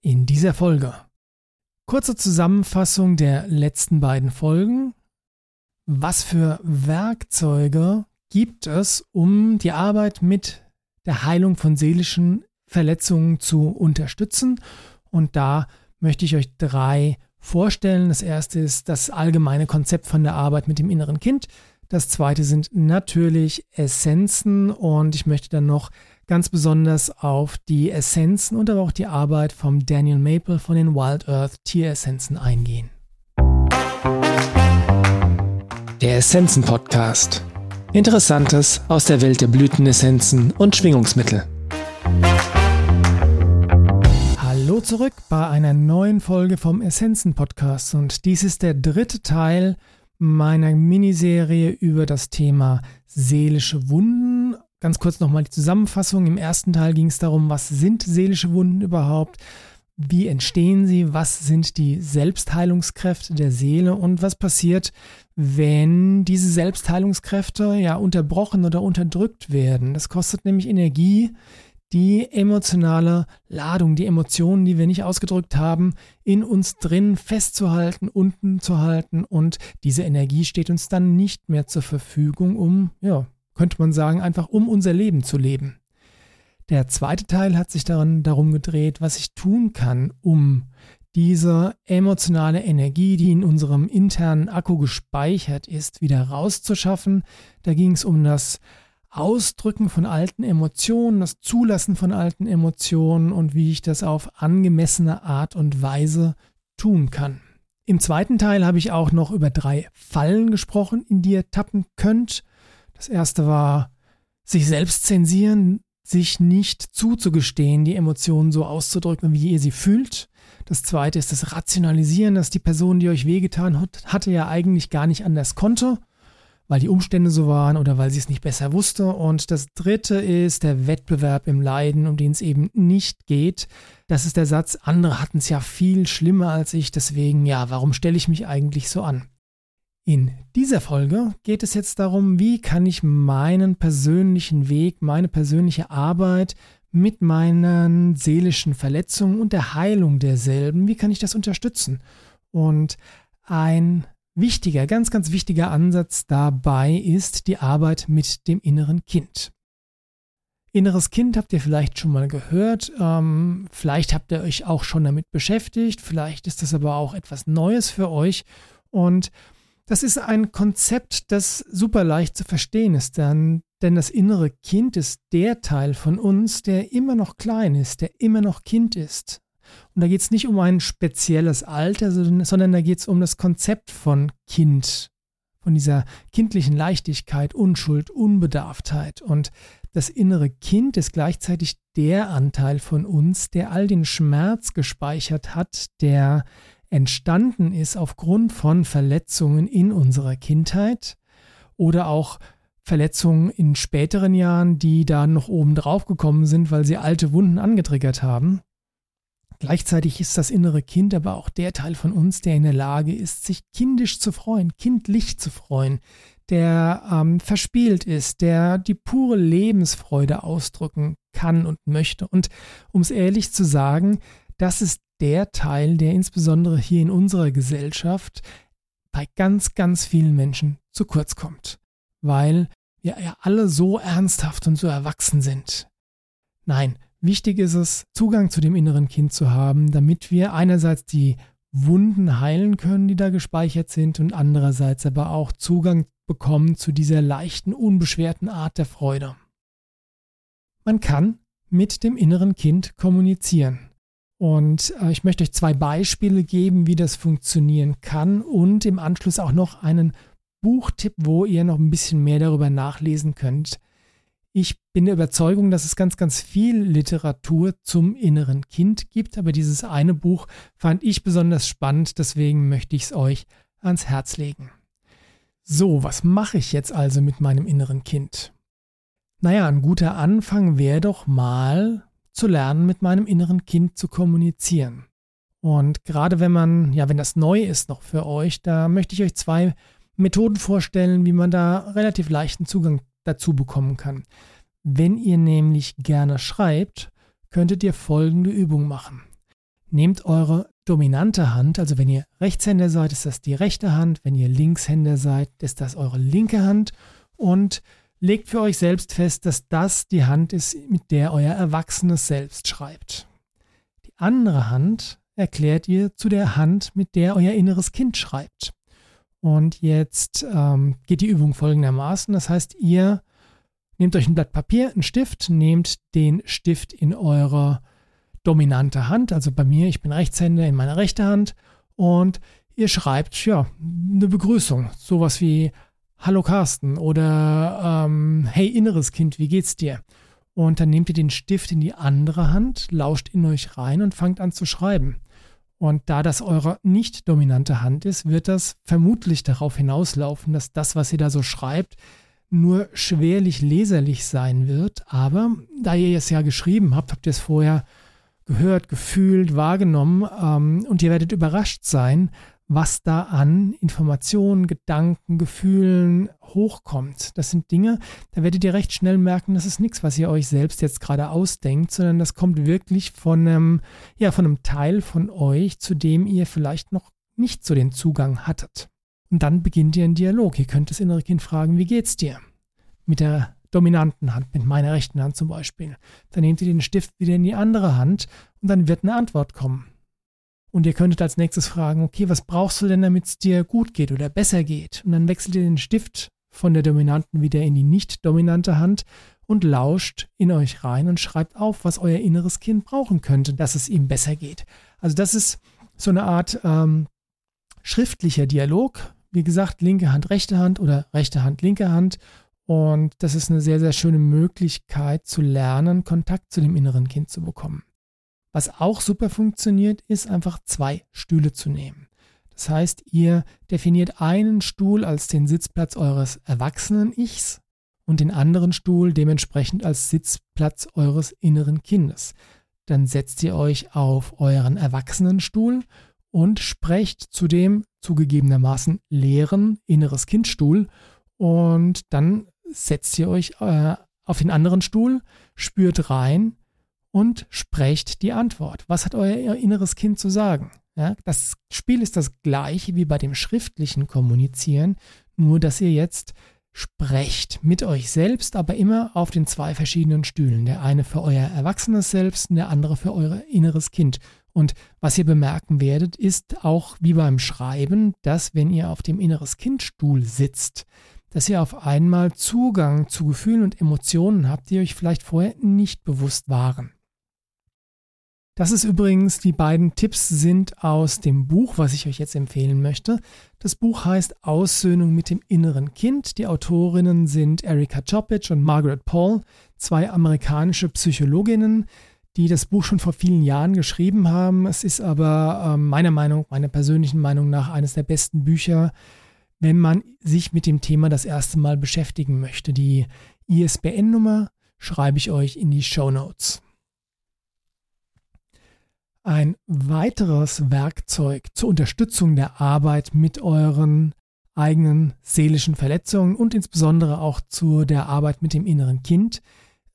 in dieser Folge. Kurze Zusammenfassung der letzten beiden Folgen. Was für Werkzeuge gibt es, um die Arbeit mit der Heilung von seelischen Verletzungen zu unterstützen? Und da möchte ich euch drei vorstellen. Das erste ist das allgemeine Konzept von der Arbeit mit dem inneren Kind. Das zweite sind natürlich Essenzen und ich möchte dann noch ganz besonders auf die Essenzen und aber auch die Arbeit vom Daniel Maple von den Wild Earth Tieressenzen eingehen. Der Essenzen Podcast. Interessantes aus der Welt der Blütenessenzen und Schwingungsmittel. Hallo zurück bei einer neuen Folge vom Essenzen Podcast und dies ist der dritte Teil meiner Miniserie über das Thema seelische Wunden. Ganz kurz nochmal die Zusammenfassung. Im ersten Teil ging es darum, was sind seelische Wunden überhaupt? Wie entstehen sie? Was sind die Selbstheilungskräfte der Seele? Und was passiert, wenn diese Selbstheilungskräfte ja unterbrochen oder unterdrückt werden? Das kostet nämlich Energie, die emotionale Ladung, die Emotionen, die wir nicht ausgedrückt haben, in uns drin festzuhalten, unten zu halten und diese Energie steht uns dann nicht mehr zur Verfügung, um, ja, könnte man sagen, einfach um unser Leben zu leben. Der zweite Teil hat sich daran darum gedreht, was ich tun kann, um diese emotionale Energie, die in unserem internen Akku gespeichert ist, wieder rauszuschaffen. Da ging es um das Ausdrücken von alten Emotionen, das Zulassen von alten Emotionen und wie ich das auf angemessene Art und Weise tun kann. Im zweiten Teil habe ich auch noch über drei Fallen gesprochen, in die ihr tappen könnt. Das erste war sich selbst zensieren, sich nicht zuzugestehen, die Emotionen so auszudrücken, wie ihr sie fühlt. Das zweite ist das Rationalisieren, dass die Person, die euch wehgetan hat, hatte ja eigentlich gar nicht anders konnte weil die Umstände so waren oder weil sie es nicht besser wusste. Und das dritte ist der Wettbewerb im Leiden, um den es eben nicht geht. Das ist der Satz, andere hatten es ja viel schlimmer als ich, deswegen ja, warum stelle ich mich eigentlich so an? In dieser Folge geht es jetzt darum, wie kann ich meinen persönlichen Weg, meine persönliche Arbeit mit meinen seelischen Verletzungen und der Heilung derselben, wie kann ich das unterstützen? Und ein wichtiger, ganz, ganz wichtiger Ansatz dabei ist die Arbeit mit dem inneren Kind. Inneres Kind habt ihr vielleicht schon mal gehört, ähm, vielleicht habt ihr euch auch schon damit beschäftigt, vielleicht ist das aber auch etwas Neues für euch und das ist ein Konzept, das super leicht zu verstehen ist, denn, denn das innere Kind ist der Teil von uns, der immer noch klein ist, der immer noch Kind ist. Und da geht es nicht um ein spezielles Alter, sondern da geht es um das Konzept von Kind, von dieser kindlichen Leichtigkeit, Unschuld, Unbedarftheit. Und das innere Kind ist gleichzeitig der Anteil von uns, der all den Schmerz gespeichert hat, der entstanden ist aufgrund von Verletzungen in unserer Kindheit oder auch Verletzungen in späteren Jahren, die da noch oben drauf gekommen sind, weil sie alte Wunden angetriggert haben. Gleichzeitig ist das innere Kind aber auch der Teil von uns, der in der Lage ist, sich kindisch zu freuen, kindlich zu freuen, der ähm, verspielt ist, der die pure Lebensfreude ausdrücken kann und möchte. Und um es ehrlich zu sagen, das ist der Teil, der insbesondere hier in unserer Gesellschaft bei ganz, ganz vielen Menschen zu kurz kommt, weil wir ja alle so ernsthaft und so erwachsen sind. Nein, Wichtig ist es, Zugang zu dem inneren Kind zu haben, damit wir einerseits die Wunden heilen können, die da gespeichert sind, und andererseits aber auch Zugang bekommen zu dieser leichten, unbeschwerten Art der Freude. Man kann mit dem inneren Kind kommunizieren. Und äh, ich möchte euch zwei Beispiele geben, wie das funktionieren kann und im Anschluss auch noch einen Buchtipp, wo ihr noch ein bisschen mehr darüber nachlesen könnt. Ich bin der Überzeugung, dass es ganz, ganz viel Literatur zum inneren Kind gibt, aber dieses eine Buch fand ich besonders spannend, deswegen möchte ich es euch ans Herz legen. So, was mache ich jetzt also mit meinem inneren Kind? Naja, ein guter Anfang wäre doch mal zu lernen, mit meinem inneren Kind zu kommunizieren. Und gerade wenn man, ja, wenn das neu ist noch für euch, da möchte ich euch zwei Methoden vorstellen, wie man da relativ leichten Zugang dazu bekommen kann. Wenn ihr nämlich gerne schreibt, könntet ihr folgende Übung machen. nehmt eure dominante Hand, also wenn ihr Rechtshänder seid, ist das die rechte Hand, wenn ihr Linkshänder seid, ist das eure linke Hand und legt für euch selbst fest, dass das die Hand ist, mit der euer erwachsenes Selbst schreibt. Die andere Hand erklärt ihr zu der Hand, mit der euer inneres Kind schreibt. Und jetzt ähm, geht die Übung folgendermaßen. Das heißt, ihr nehmt euch ein Blatt Papier, einen Stift, nehmt den Stift in eure dominante Hand, also bei mir, ich bin Rechtshänder in meiner rechten Hand und ihr schreibt ja eine Begrüßung, sowas wie Hallo Carsten oder ähm, Hey inneres Kind, wie geht's dir? Und dann nehmt ihr den Stift in die andere Hand, lauscht in euch rein und fangt an zu schreiben. Und da das eure nicht dominante Hand ist, wird das vermutlich darauf hinauslaufen, dass das, was ihr da so schreibt, nur schwerlich leserlich sein wird. Aber da ihr es ja geschrieben habt, habt ihr es vorher gehört, gefühlt, wahrgenommen ähm, und ihr werdet überrascht sein, was da an Informationen, Gedanken, Gefühlen hochkommt. Das sind Dinge, da werdet ihr recht schnell merken, das ist nichts, was ihr euch selbst jetzt gerade ausdenkt, sondern das kommt wirklich von einem, ja, von einem Teil von euch, zu dem ihr vielleicht noch nicht so den Zugang hattet. Und dann beginnt ihr ein Dialog. Ihr könnt das innere Kind fragen, wie geht's dir? Mit der dominanten Hand, mit meiner rechten Hand zum Beispiel. Dann nehmt ihr den Stift wieder in die andere Hand und dann wird eine Antwort kommen. Und ihr könntet als nächstes fragen, okay, was brauchst du denn, damit es dir gut geht oder besser geht? Und dann wechselt ihr den Stift von der dominanten wieder in die nicht dominante Hand und lauscht in euch rein und schreibt auf, was euer inneres Kind brauchen könnte, dass es ihm besser geht. Also das ist so eine Art ähm, schriftlicher Dialog. Wie gesagt, linke Hand, rechte Hand oder rechte Hand, linke Hand. Und das ist eine sehr, sehr schöne Möglichkeit zu lernen, Kontakt zu dem inneren Kind zu bekommen. Was auch super funktioniert, ist einfach zwei Stühle zu nehmen. Das heißt, ihr definiert einen Stuhl als den Sitzplatz eures erwachsenen Ichs und den anderen Stuhl dementsprechend als Sitzplatz eures inneren Kindes. Dann setzt ihr euch auf euren Erwachsenenstuhl und sprecht zu dem zugegebenermaßen leeren inneres Kindstuhl und dann setzt ihr euch äh, auf den anderen Stuhl, spürt rein und sprecht die Antwort. Was hat euer inneres Kind zu sagen? Ja, das Spiel ist das gleiche wie bei dem schriftlichen Kommunizieren, nur dass ihr jetzt sprecht mit euch selbst, aber immer auf den zwei verschiedenen Stühlen. Der eine für euer erwachsenes Selbst und der andere für euer inneres Kind. Und was ihr bemerken werdet, ist auch wie beim Schreiben, dass wenn ihr auf dem inneres Kindstuhl sitzt, dass ihr auf einmal Zugang zu Gefühlen und Emotionen habt, die euch vielleicht vorher nicht bewusst waren. Das ist übrigens, die beiden Tipps sind aus dem Buch, was ich euch jetzt empfehlen möchte. Das Buch heißt Aussöhnung mit dem inneren Kind. Die Autorinnen sind Erika Chopic und Margaret Paul, zwei amerikanische Psychologinnen, die das Buch schon vor vielen Jahren geschrieben haben. Es ist aber äh, meiner Meinung, meiner persönlichen Meinung nach eines der besten Bücher, wenn man sich mit dem Thema das erste Mal beschäftigen möchte. Die ISBN-Nummer schreibe ich euch in die Show Notes. Ein weiteres Werkzeug zur Unterstützung der Arbeit mit euren eigenen seelischen Verletzungen und insbesondere auch zu der Arbeit mit dem inneren Kind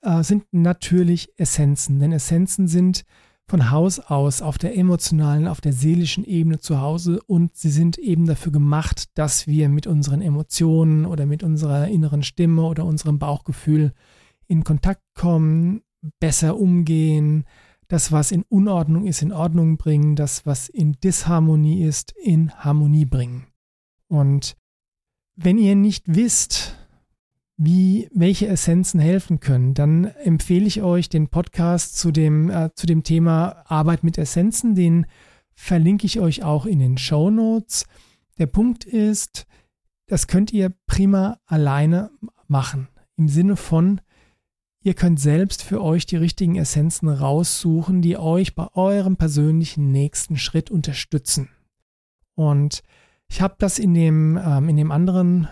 äh, sind natürlich Essenzen. Denn Essenzen sind von Haus aus auf der emotionalen, auf der seelischen Ebene zu Hause und sie sind eben dafür gemacht, dass wir mit unseren Emotionen oder mit unserer inneren Stimme oder unserem Bauchgefühl in Kontakt kommen, besser umgehen, das, was in Unordnung ist, in Ordnung bringen, das, was in Disharmonie ist, in Harmonie bringen. Und wenn ihr nicht wisst, wie, welche Essenzen helfen können, dann empfehle ich euch den Podcast zu dem, äh, zu dem Thema Arbeit mit Essenzen. Den verlinke ich euch auch in den Show Notes. Der Punkt ist, das könnt ihr prima alleine machen. Im Sinne von, ihr könnt selbst für euch die richtigen Essenzen raussuchen, die euch bei eurem persönlichen nächsten Schritt unterstützen. Und ich habe das in dem, ähm, in dem anderen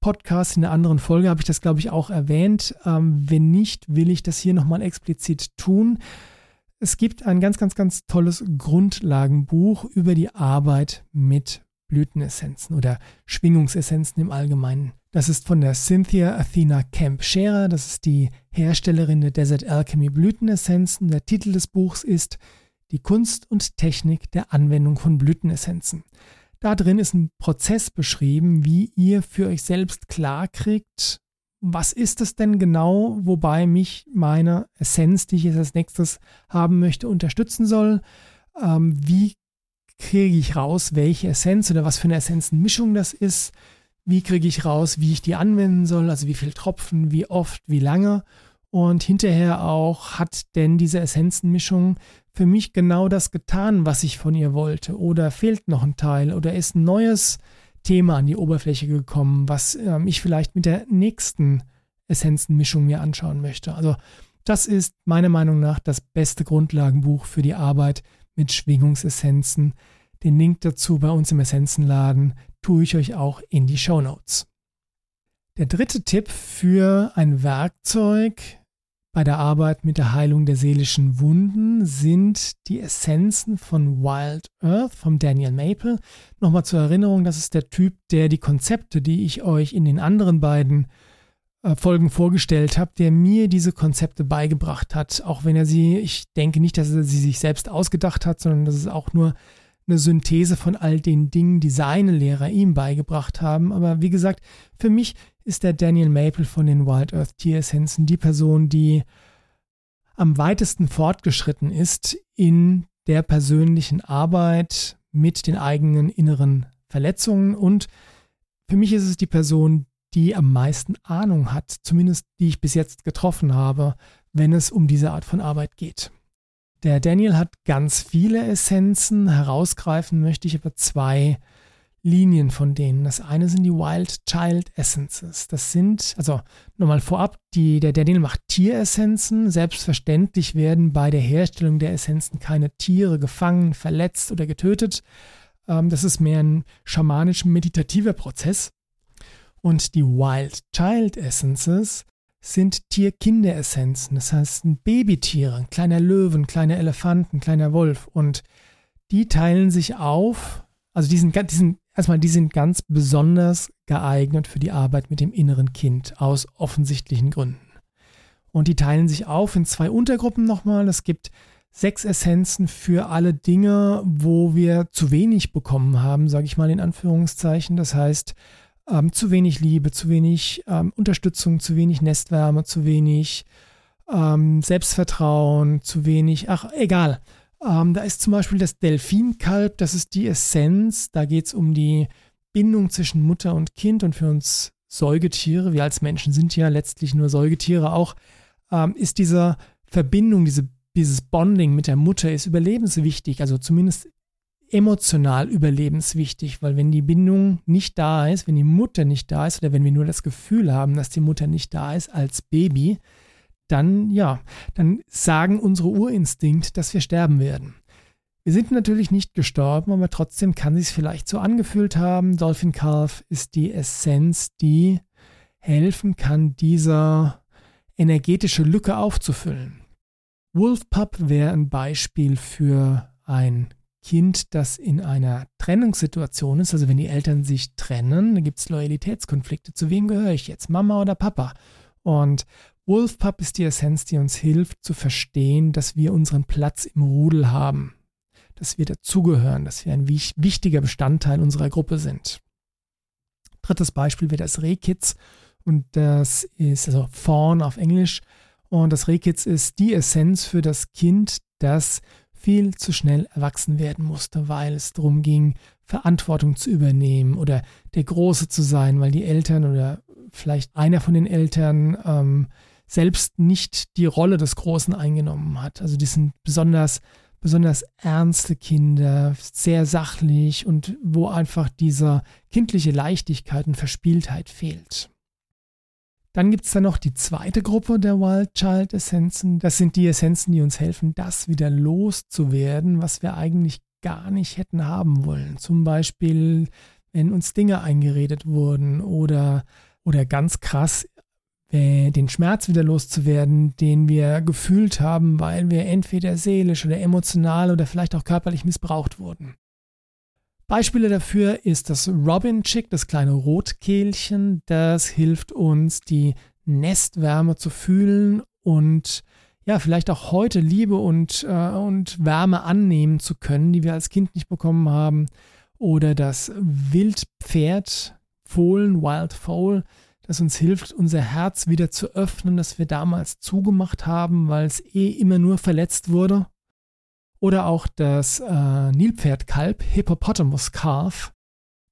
Podcast, in der anderen Folge habe ich das, glaube ich, auch erwähnt. Ähm, wenn nicht, will ich das hier nochmal explizit tun. Es gibt ein ganz, ganz, ganz tolles Grundlagenbuch über die Arbeit mit Blütenessenzen oder Schwingungsessenzen im Allgemeinen. Das ist von der Cynthia Athena Camp Scherer. Das ist die Herstellerin der Desert Alchemy Blütenessenzen. Der Titel des Buchs ist die Kunst und Technik der Anwendung von Blütenessenzen. Da drin ist ein Prozess beschrieben, wie ihr für euch selbst klar kriegt, was ist es denn genau, wobei mich meine Essenz, die ich jetzt als nächstes haben möchte, unterstützen soll. Ähm, wie kriege ich raus, welche Essenz oder was für eine Essenzenmischung das ist? Wie kriege ich raus, wie ich die anwenden soll? Also wie viel Tropfen, wie oft, wie lange? Und hinterher auch, hat denn diese Essenzenmischung für mich genau das getan, was ich von ihr wollte? Oder fehlt noch ein Teil? Oder ist ein neues Thema an die Oberfläche gekommen, was ähm, ich vielleicht mit der nächsten Essenzenmischung mir anschauen möchte? Also das ist meiner Meinung nach das beste Grundlagenbuch für die Arbeit mit Schwingungsessenzen. Den Link dazu bei uns im Essenzenladen tue ich euch auch in die Show Notes. Der dritte Tipp für ein Werkzeug, bei der Arbeit mit der Heilung der seelischen Wunden sind die Essenzen von Wild Earth vom Daniel Maple. Nochmal zur Erinnerung, das ist der Typ, der die Konzepte, die ich euch in den anderen beiden äh, Folgen vorgestellt habe, der mir diese Konzepte beigebracht hat. Auch wenn er sie, ich denke nicht, dass er sie sich selbst ausgedacht hat, sondern das ist auch nur eine Synthese von all den Dingen, die seine Lehrer ihm beigebracht haben. Aber wie gesagt, für mich ist der Daniel Maple von den Wild Earth Tieressenzen die Person, die am weitesten fortgeschritten ist in der persönlichen Arbeit mit den eigenen inneren Verletzungen und für mich ist es die Person, die am meisten Ahnung hat, zumindest die ich bis jetzt getroffen habe, wenn es um diese Art von Arbeit geht. Der Daniel hat ganz viele Essenzen, herausgreifen möchte ich aber zwei Linien von denen. Das eine sind die Wild Child Essences. Das sind, also nochmal vorab, die, der Daniel macht Tieressenzen. Selbstverständlich werden bei der Herstellung der Essenzen keine Tiere gefangen, verletzt oder getötet. Ähm, das ist mehr ein schamanisch-meditativer Prozess. Und die Wild Child Essences sind Tier-Kinder-Essenzen. Das heißt, Babytiere, ein kleiner Löwen, kleiner Elefant, ein kleiner Wolf. Und die teilen sich auf. Also die sind, die sind erstmal, die sind ganz besonders geeignet für die Arbeit mit dem inneren Kind aus offensichtlichen Gründen. Und die teilen sich auf in zwei Untergruppen nochmal. Es gibt sechs Essenzen für alle Dinge, wo wir zu wenig bekommen haben, sage ich mal in Anführungszeichen. Das heißt, ähm, zu wenig Liebe, zu wenig ähm, Unterstützung, zu wenig Nestwärme, zu wenig ähm, Selbstvertrauen, zu wenig, ach egal. Ähm, da ist zum Beispiel das Delfinkalb, das ist die Essenz. Da geht es um die Bindung zwischen Mutter und Kind und für uns Säugetiere, wir als Menschen sind ja letztlich nur Säugetiere auch, ähm, ist diese Verbindung, diese, dieses Bonding mit der Mutter ist überlebenswichtig, also zumindest emotional überlebenswichtig, weil wenn die Bindung nicht da ist, wenn die Mutter nicht da ist oder wenn wir nur das Gefühl haben, dass die Mutter nicht da ist als Baby, dann ja, dann sagen unsere Urinstinkt, dass wir sterben werden. Wir sind natürlich nicht gestorben, aber trotzdem kann sich vielleicht so angefühlt haben. Dolphin Calf ist die Essenz, die helfen kann, diese energetische Lücke aufzufüllen. Wolf Pup wäre ein Beispiel für ein Kind, das in einer Trennungssituation ist, also wenn die Eltern sich trennen, dann gibt es Loyalitätskonflikte. Zu wem gehöre ich jetzt, Mama oder Papa? Und Wolfpup ist die Essenz, die uns hilft zu verstehen, dass wir unseren Platz im Rudel haben, dass wir dazugehören, dass wir ein wichtiger Bestandteil unserer Gruppe sind. Drittes Beispiel wäre das Rehkitz und das ist also Fawn auf Englisch und das Rehkitz ist die Essenz für das Kind, das viel zu schnell erwachsen werden musste, weil es darum ging, Verantwortung zu übernehmen oder der Große zu sein, weil die Eltern oder vielleicht einer von den Eltern ähm, selbst nicht die Rolle des Großen eingenommen hat. Also die sind besonders, besonders ernste Kinder, sehr sachlich und wo einfach diese kindliche Leichtigkeit und Verspieltheit fehlt. Dann gibt es da noch die zweite Gruppe der Wild Child Essenzen. Das sind die Essenzen, die uns helfen, das wieder loszuwerden, was wir eigentlich gar nicht hätten haben wollen. Zum Beispiel, wenn uns Dinge eingeredet wurden oder, oder ganz krass äh, den Schmerz wieder loszuwerden, den wir gefühlt haben, weil wir entweder seelisch oder emotional oder vielleicht auch körperlich missbraucht wurden. Beispiele dafür ist das Robin Chick, das kleine Rotkehlchen. Das hilft uns, die Nestwärme zu fühlen und ja, vielleicht auch heute Liebe und, äh, und Wärme annehmen zu können, die wir als Kind nicht bekommen haben. Oder das Wildpferd, Fohlen, Wild Foal, das uns hilft, unser Herz wieder zu öffnen, das wir damals zugemacht haben, weil es eh immer nur verletzt wurde. Oder auch das äh, Nilpferdkalb, Hippopotamus Calf,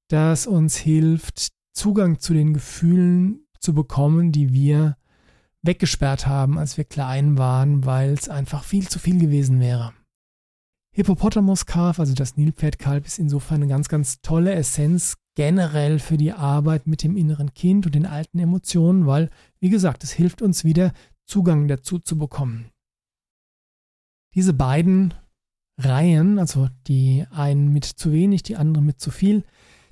das uns hilft, Zugang zu den Gefühlen zu bekommen, die wir weggesperrt haben, als wir klein waren, weil es einfach viel zu viel gewesen wäre. Hippopotamus-Calf, also das Nilpferdkalb, ist insofern eine ganz, ganz tolle Essenz generell für die Arbeit mit dem inneren Kind und den alten Emotionen, weil, wie gesagt, es hilft uns wieder, Zugang dazu zu bekommen. Diese beiden Reihen, also die einen mit zu wenig, die andere mit zu viel,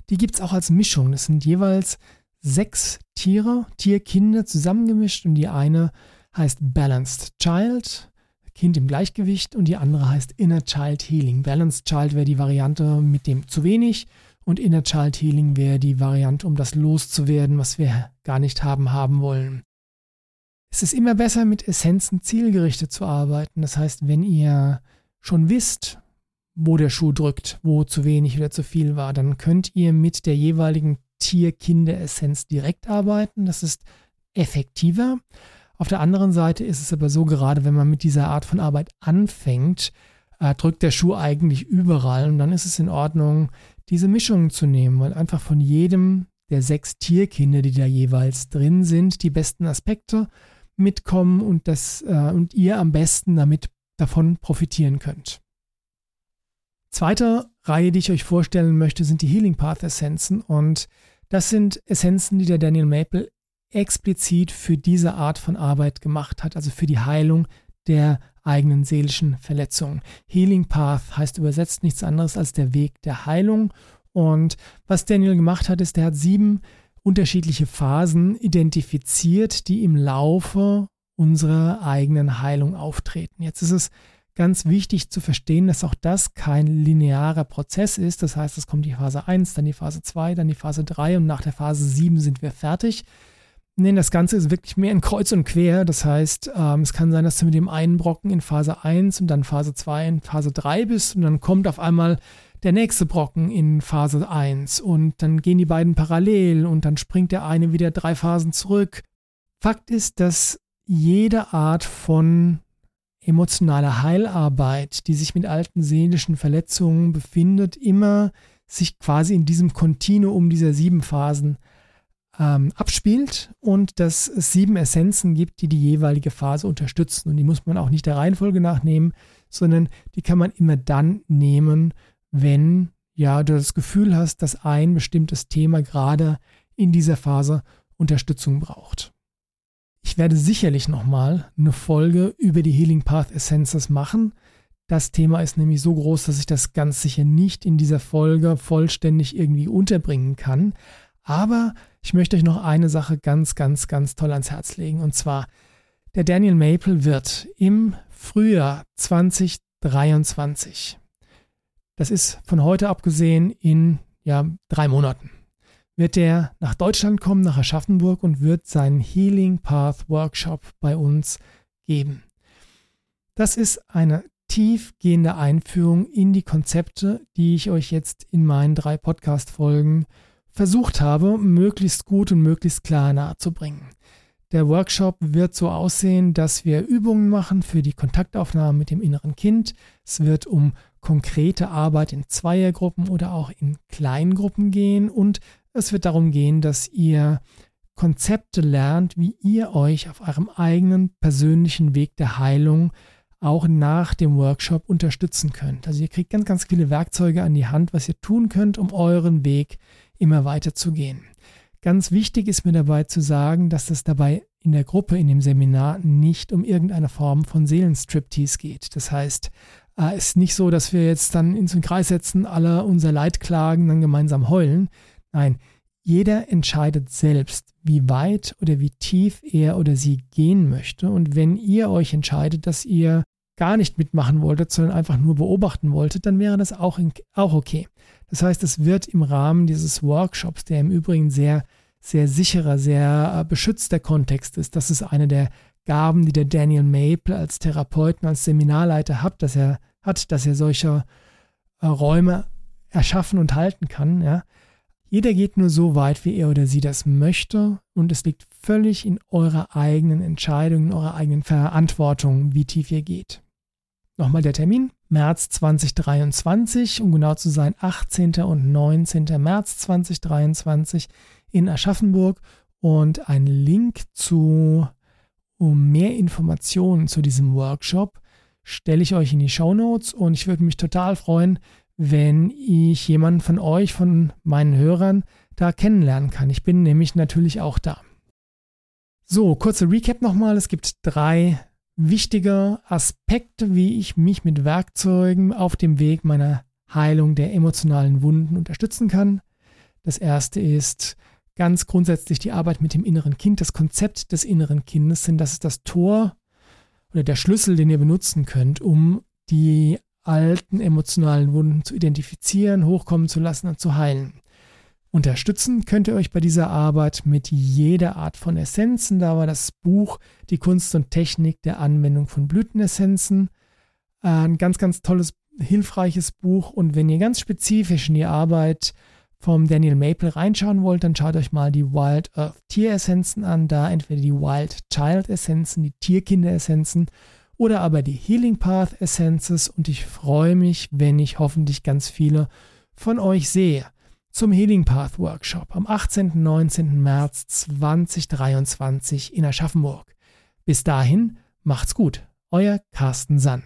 die gibt es auch als Mischung. Das sind jeweils sechs Tiere, Tierkinder zusammengemischt und die eine heißt Balanced Child, Kind im Gleichgewicht und die andere heißt Inner Child Healing. Balanced Child wäre die Variante mit dem zu wenig und Inner Child Healing wäre die Variante, um das loszuwerden, was wir gar nicht haben, haben wollen. Es ist immer besser, mit Essenzen zielgerichtet zu arbeiten. Das heißt, wenn ihr schon wisst, wo der Schuh drückt, wo zu wenig oder zu viel war, dann könnt ihr mit der jeweiligen Tier-Kinder-Essenz direkt arbeiten. Das ist effektiver. Auf der anderen Seite ist es aber so, gerade wenn man mit dieser Art von Arbeit anfängt, äh, drückt der Schuh eigentlich überall und dann ist es in Ordnung, diese Mischungen zu nehmen, weil einfach von jedem der sechs Tierkinder, die da jeweils drin sind, die besten Aspekte mitkommen und, das, äh, und ihr am besten damit davon profitieren könnt. Zweite Reihe, die ich euch vorstellen möchte, sind die Healing Path Essenzen und das sind Essenzen, die der Daniel Maple explizit für diese Art von Arbeit gemacht hat, also für die Heilung der eigenen seelischen Verletzungen. Healing Path heißt übersetzt nichts anderes als der Weg der Heilung. Und was Daniel gemacht hat, ist, er hat sieben unterschiedliche Phasen identifiziert, die im Laufe unserer eigenen Heilung auftreten. Jetzt ist es ganz wichtig zu verstehen, dass auch das kein linearer Prozess ist. Das heißt, es kommt die Phase 1, dann die Phase 2, dann die Phase 3 und nach der Phase 7 sind wir fertig. Nein, das Ganze ist wirklich mehr ein Kreuz und Quer. Das heißt, ähm, es kann sein, dass du mit dem einen Brocken in Phase 1 und dann Phase 2 in Phase 3 bist und dann kommt auf einmal der nächste Brocken in Phase 1 und dann gehen die beiden parallel und dann springt der eine wieder drei Phasen zurück. Fakt ist, dass jede Art von emotionale Heilarbeit, die sich mit alten seelischen Verletzungen befindet, immer sich quasi in diesem Kontinuum dieser sieben Phasen ähm, abspielt und dass es sieben Essenzen gibt, die die jeweilige Phase unterstützen. Und die muss man auch nicht der Reihenfolge nachnehmen, sondern die kann man immer dann nehmen, wenn ja du das Gefühl hast, dass ein bestimmtes Thema gerade in dieser Phase Unterstützung braucht. Ich werde sicherlich nochmal eine Folge über die Healing Path Essences machen. Das Thema ist nämlich so groß, dass ich das ganz sicher nicht in dieser Folge vollständig irgendwie unterbringen kann. Aber ich möchte euch noch eine Sache ganz, ganz, ganz toll ans Herz legen. Und zwar, der Daniel Maple wird im Frühjahr 2023, das ist von heute abgesehen in ja, drei Monaten, wird er nach Deutschland kommen, nach Aschaffenburg und wird seinen Healing Path Workshop bei uns geben. Das ist eine tiefgehende Einführung in die Konzepte, die ich euch jetzt in meinen drei Podcast-Folgen versucht habe, möglichst gut und möglichst klar nahezubringen. Der Workshop wird so aussehen, dass wir Übungen machen für die Kontaktaufnahme mit dem inneren Kind. Es wird um konkrete Arbeit in Zweiergruppen oder auch in Kleingruppen gehen und es wird darum gehen, dass ihr Konzepte lernt, wie ihr euch auf eurem eigenen persönlichen Weg der Heilung auch nach dem Workshop unterstützen könnt. Also ihr kriegt ganz, ganz viele Werkzeuge an die Hand, was ihr tun könnt, um euren Weg immer weiter zu gehen. Ganz wichtig ist mir dabei zu sagen, dass es dabei in der Gruppe, in dem Seminar nicht um irgendeine Form von Seelenstriptease geht. Das heißt, es ist nicht so, dass wir jetzt dann in einen Kreis setzen, alle unser Leid klagen, dann gemeinsam heulen. Nein, jeder entscheidet selbst, wie weit oder wie tief er oder sie gehen möchte. Und wenn ihr euch entscheidet, dass ihr gar nicht mitmachen wolltet, sondern einfach nur beobachten wolltet, dann wäre das auch, in, auch okay. Das heißt, es wird im Rahmen dieses Workshops, der im Übrigen sehr, sehr sicherer, sehr äh, beschützter Kontext ist, das ist eine der Gaben, die der Daniel Maple als Therapeuten, als Seminarleiter hat, dass er hat, dass er solche äh, Räume erschaffen und halten kann. Ja. Jeder geht nur so weit, wie er oder sie das möchte und es liegt völlig in eurer eigenen Entscheidung, in eurer eigenen Verantwortung, wie tief ihr geht. Nochmal der Termin, März 2023, um genau zu sein, 18. und 19. März 2023 in Aschaffenburg und ein Link zu um mehr Informationen zu diesem Workshop stelle ich euch in die Show Notes und ich würde mich total freuen, wenn ich jemanden von euch, von meinen Hörern, da kennenlernen kann. Ich bin nämlich natürlich auch da. So, kurze Recap nochmal. Es gibt drei wichtige Aspekte, wie ich mich mit Werkzeugen auf dem Weg meiner Heilung der emotionalen Wunden unterstützen kann. Das erste ist ganz grundsätzlich die Arbeit mit dem inneren Kind, das Konzept des inneren Kindes, denn das ist das Tor oder der Schlüssel, den ihr benutzen könnt, um die alten emotionalen Wunden zu identifizieren, hochkommen zu lassen und zu heilen. Unterstützen könnt ihr euch bei dieser Arbeit mit jeder Art von Essenzen. Da war das Buch Die Kunst und Technik der Anwendung von Blütenessenzen. Ein ganz, ganz tolles, hilfreiches Buch. Und wenn ihr ganz spezifisch in die Arbeit vom Daniel Maple reinschauen wollt, dann schaut euch mal die Wild Earth Tieressenzen an. Da entweder die Wild Child Essenzen, die Tierkinderessenzen oder aber die Healing Path Essences. Und ich freue mich, wenn ich hoffentlich ganz viele von euch sehe zum Healing Path Workshop am 18. und 19. März 2023 in Aschaffenburg. Bis dahin, macht's gut. Euer Carsten Sann.